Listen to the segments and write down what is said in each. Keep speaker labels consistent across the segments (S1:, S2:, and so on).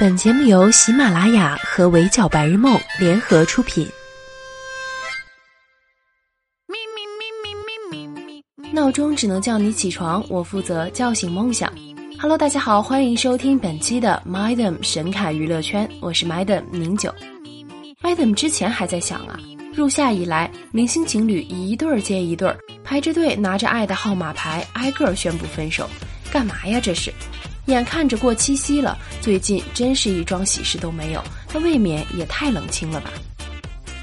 S1: 本节目由喜马拉雅和围剿白日梦联合出品。咪咪咪咪咪咪咪闹钟只能叫你起床，我负责叫醒梦想。Hello，大家好，欢迎收听本期的 Madam 神侃娱乐圈，我是 Madam 宁九。Madam 之前还在想啊，入夏以来，明星情侣一对儿接一对儿，排着队拿着爱的号码牌，挨个宣布分手，干嘛呀？这是。眼看着过七夕了，最近真是一桩喜事都没有，那未免也太冷清了吧？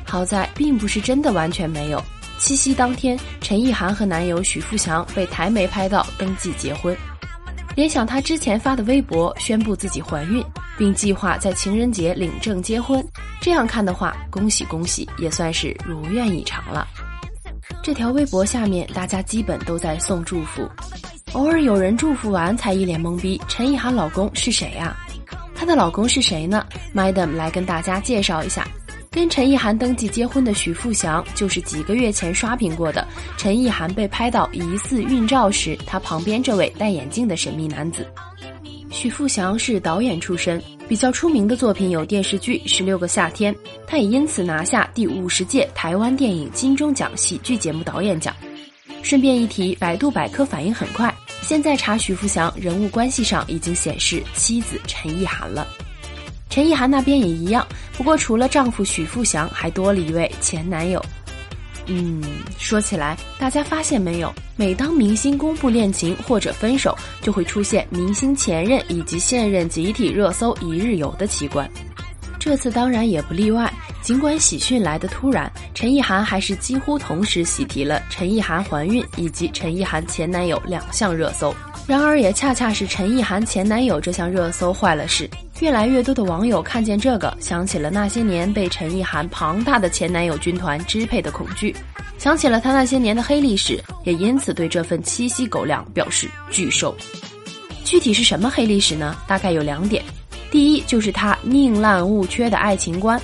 S1: 好在并不是真的完全没有。七夕当天，陈意涵和男友许富祥被台媒拍到登记结婚。联想她之前发的微博，宣布自己怀孕，并计划在情人节领证结婚。这样看的话，恭喜恭喜，也算是如愿以偿了。这条微博下面，大家基本都在送祝福。偶尔有人祝福完，才一脸懵逼。陈意涵老公是谁呀？她的老公是谁呢？Madam 来跟大家介绍一下，跟陈意涵登记结婚的许富祥，就是几个月前刷屏过的陈意涵被拍到疑似孕照时，他旁边这位戴眼镜的神秘男子。许富祥是导演出身，比较出名的作品有电视剧《十六个夏天》，他也因此拿下第五十届台湾电影金钟奖喜剧节目导演奖。顺便一提，百度百科反应很快，现在查许富祥人物关系上已经显示妻子陈意涵了。陈意涵那边也一样，不过除了丈夫许富祥，还多了一位前男友。嗯，说起来，大家发现没有？每当明星公布恋情或者分手，就会出现明星前任以及现任集体热搜一日游的奇观。这次当然也不例外。尽管喜讯来得突然，陈意涵还是几乎同时喜提了陈意涵怀孕以及陈意涵前男友两项热搜。然而，也恰恰是陈意涵前男友这项热搜坏了事。越来越多的网友看见这个，想起了那些年被陈意涵庞大的前男友军团支配的恐惧，想起了他那些年的黑历史，也因此对这份七夕狗粮表示拒收。具体是什么黑历史呢？大概有两点。第一就是他宁滥勿缺的爱情观。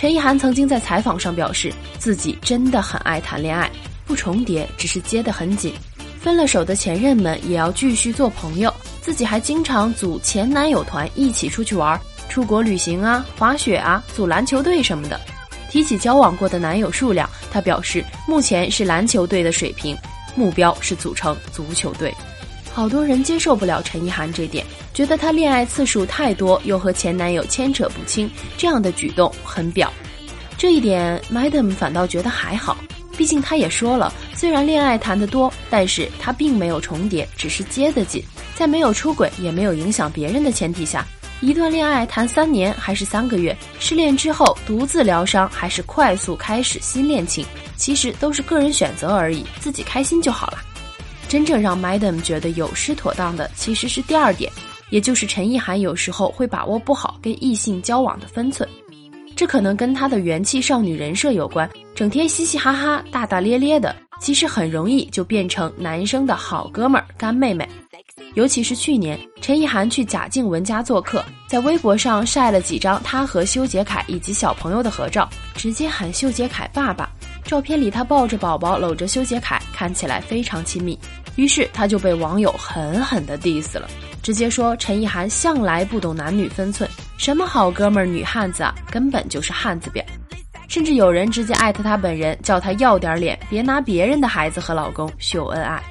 S1: 陈意涵曾经在采访上表示，自己真的很爱谈恋爱，不重叠，只是接得很紧。分了手的前任们也要继续做朋友，自己还经常组前男友团一起出去玩，出国旅行啊，滑雪啊，组篮球队什么的。提起交往过的男友数量，他表示目前是篮球队的水平，目标是组成足球队。好多人接受不了陈意涵这点，觉得她恋爱次数太多，又和前男友牵扯不清，这样的举动很表。这一点，Madam 反倒觉得还好，毕竟她也说了，虽然恋爱谈得多，但是她并没有重叠，只是接得紧。在没有出轨，也没有影响别人的前提下，一段恋爱谈三年还是三个月，失恋之后独自疗伤还是快速开始新恋情，其实都是个人选择而已，自己开心就好了。真正让 Madam 觉得有失妥当的，其实是第二点，也就是陈意涵有时候会把握不好跟异性交往的分寸。这可能跟她的元气少女人设有关，整天嘻嘻哈哈、大大咧咧的，其实很容易就变成男生的好哥们儿、干妹妹。尤其是去年，陈意涵去贾静雯家做客，在微博上晒了几张她和修杰楷以及小朋友的合照，直接喊修杰楷爸爸。照片里她抱着宝宝，搂着修杰楷，看起来非常亲密。于是他就被网友狠狠地 diss 了，直接说陈意涵向来不懂男女分寸，什么好哥们儿、女汉子啊，根本就是汉子婊。甚至有人直接艾特他本人，叫他要点脸，别拿别人的孩子和老公秀恩爱。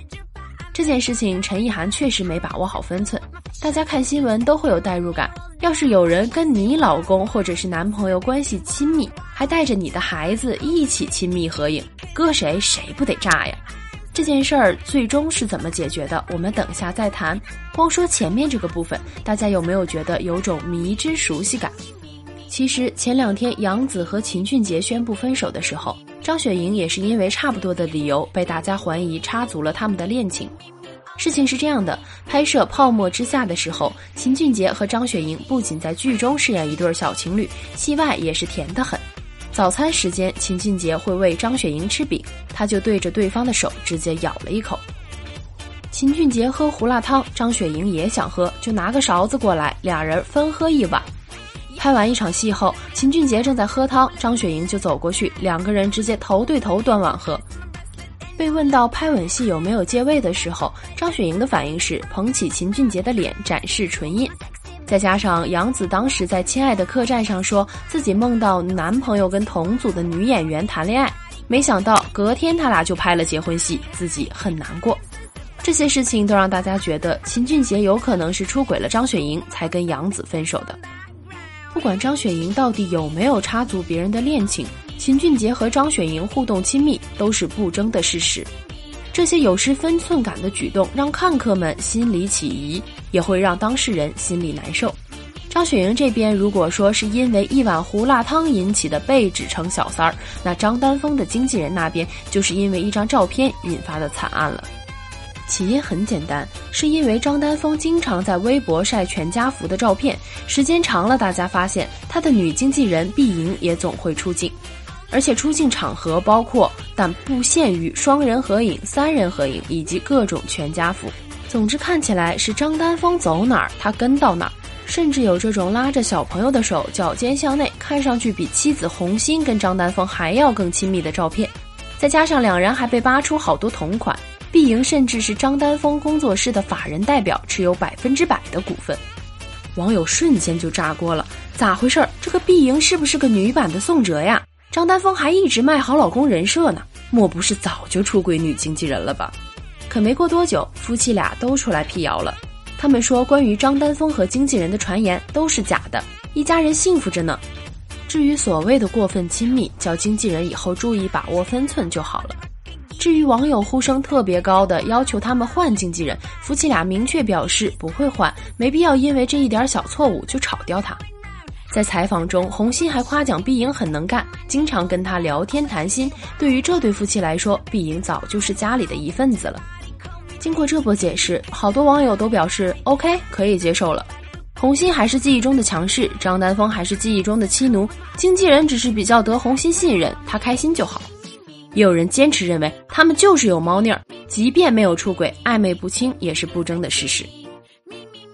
S1: 这件事情，陈意涵确实没把握好分寸。大家看新闻都会有代入感，要是有人跟你老公或者是男朋友关系亲密，还带着你的孩子一起亲密合影，搁谁谁不得炸呀？这件事儿最终是怎么解决的？我们等下再谈。光说前面这个部分，大家有没有觉得有种迷之熟悉感？其实前两天杨紫和秦俊杰宣布分手的时候，张雪迎也是因为差不多的理由被大家怀疑插足了他们的恋情。事情是这样的：拍摄《泡沫之夏》的时候，秦俊杰和张雪迎不仅在剧中饰演一对小情侣，戏外也是甜得很。早餐时间，秦俊杰会喂张雪迎吃饼，他就对着对方的手直接咬了一口。秦俊杰喝胡辣汤，张雪迎也想喝，就拿个勺子过来，俩人分喝一碗。拍完一场戏后，秦俊杰正在喝汤，张雪迎就走过去，两个人直接头对头端碗喝。被问到拍吻戏有没有借位的时候，张雪迎的反应是捧起秦俊杰的脸，展示唇印。再加上杨紫当时在《亲爱的客栈》上说自己梦到男朋友跟同组的女演员谈恋爱，没想到隔天他俩就拍了结婚戏，自己很难过。这些事情都让大家觉得秦俊杰有可能是出轨了张雪迎，才跟杨紫分手的。不管张雪迎到底有没有插足别人的恋情，秦俊杰和张雪迎互动亲密都是不争的事实。这些有失分寸感的举动，让看客们心里起疑，也会让当事人心里难受。张雪迎这边如果说是因为一碗胡辣汤引起的被指成小三儿，那张丹峰的经纪人那边就是因为一张照片引发的惨案了。起因很简单，是因为张丹峰经常在微博晒全家福的照片，时间长了，大家发现他的女经纪人碧莹也总会出镜。而且出镜场合包括，但不限于双人合影、三人合影以及各种全家福。总之，看起来是张丹峰走哪儿他跟到哪儿，甚至有这种拉着小朋友的手脚尖向内，看上去比妻子红心跟张丹峰还要更亲密的照片。再加上两人还被扒出好多同款，碧莹甚至是张丹峰工作室的法人代表，持有百分之百的股份。网友瞬间就炸锅了，咋回事？这个碧莹是不是个女版的宋哲呀？张丹峰还一直卖好老公人设呢，莫不是早就出轨女经纪人了吧？可没过多久，夫妻俩都出来辟谣了。他们说，关于张丹峰和经纪人的传言都是假的，一家人幸福着呢。至于所谓的过分亲密，叫经纪人以后注意把握分寸就好了。至于网友呼声特别高的要求他们换经纪人，夫妻俩明确表示不会换，没必要因为这一点小错误就炒掉他。在采访中，红心还夸奖碧莹很能干，经常跟她聊天谈心。对于这对夫妻来说，碧莹早就是家里的一份子了。经过这波解释，好多网友都表示 OK 可以接受了。红心还是记忆中的强势，张丹峰还是记忆中的妻奴，经纪人只是比较得红心信任，他开心就好。也有人坚持认为他们就是有猫腻儿，即便没有出轨，暧昧不清也是不争的事实。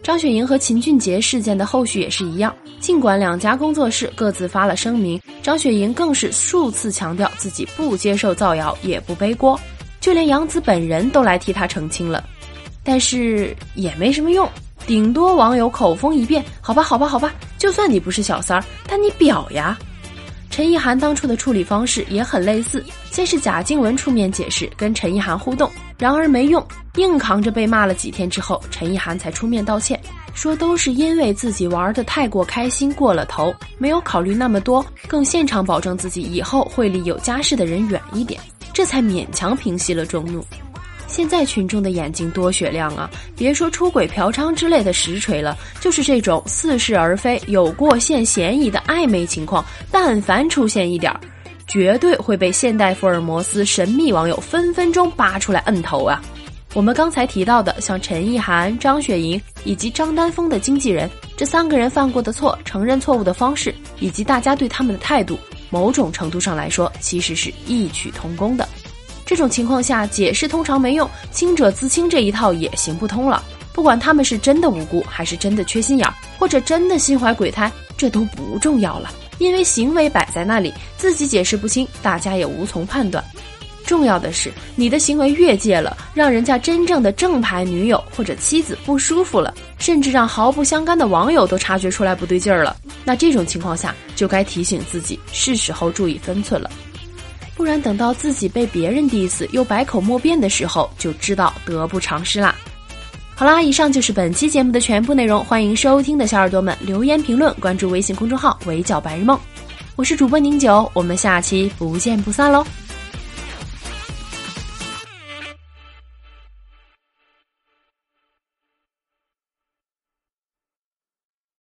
S1: 张雪迎和秦俊杰事件的后续也是一样，尽管两家工作室各自发了声明，张雪迎更是数次强调自己不接受造谣，也不背锅，就连杨紫本人都来替他澄清了，但是也没什么用，顶多网友口风一变，好吧，好吧，好吧，就算你不是小三儿，但你表呀。陈意涵当初的处理方式也很类似，先是贾静雯出面解释，跟陈意涵互动，然而没用，硬扛着被骂了几天之后，陈意涵才出面道歉，说都是因为自己玩的太过开心过了头，没有考虑那么多，更现场保证自己以后会离有家室的人远一点，这才勉强平息了众怒。现在群众的眼睛多雪亮啊！别说出轨、嫖娼之类的实锤了，就是这种似是而非、有过线嫌疑的暧昧情况，但凡出现一点，绝对会被现代福尔摩斯神秘网友分分钟扒出来摁头啊！我们刚才提到的，像陈意涵、张雪迎以及张丹峰的经纪人，这三个人犯过的错、承认错误的方式，以及大家对他们的态度，某种程度上来说，其实是异曲同工的。这种情况下，解释通常没用，清者自清这一套也行不通了。不管他们是真的无辜，还是真的缺心眼儿，或者真的心怀鬼胎，这都不重要了，因为行为摆在那里，自己解释不清，大家也无从判断。重要的是，你的行为越界了，让人家真正的正牌女友或者妻子不舒服了，甚至让毫不相干的网友都察觉出来不对劲儿了，那这种情况下，就该提醒自己，是时候注意分寸了。不然等到自己被别人 diss 又百口莫辩的时候，就知道得不偿失啦。好啦，以上就是本期节目的全部内容。欢迎收听的小耳朵们留言评论，关注微信公众号“围剿白日梦”。我是主播宁九，我们下期不见不散喽。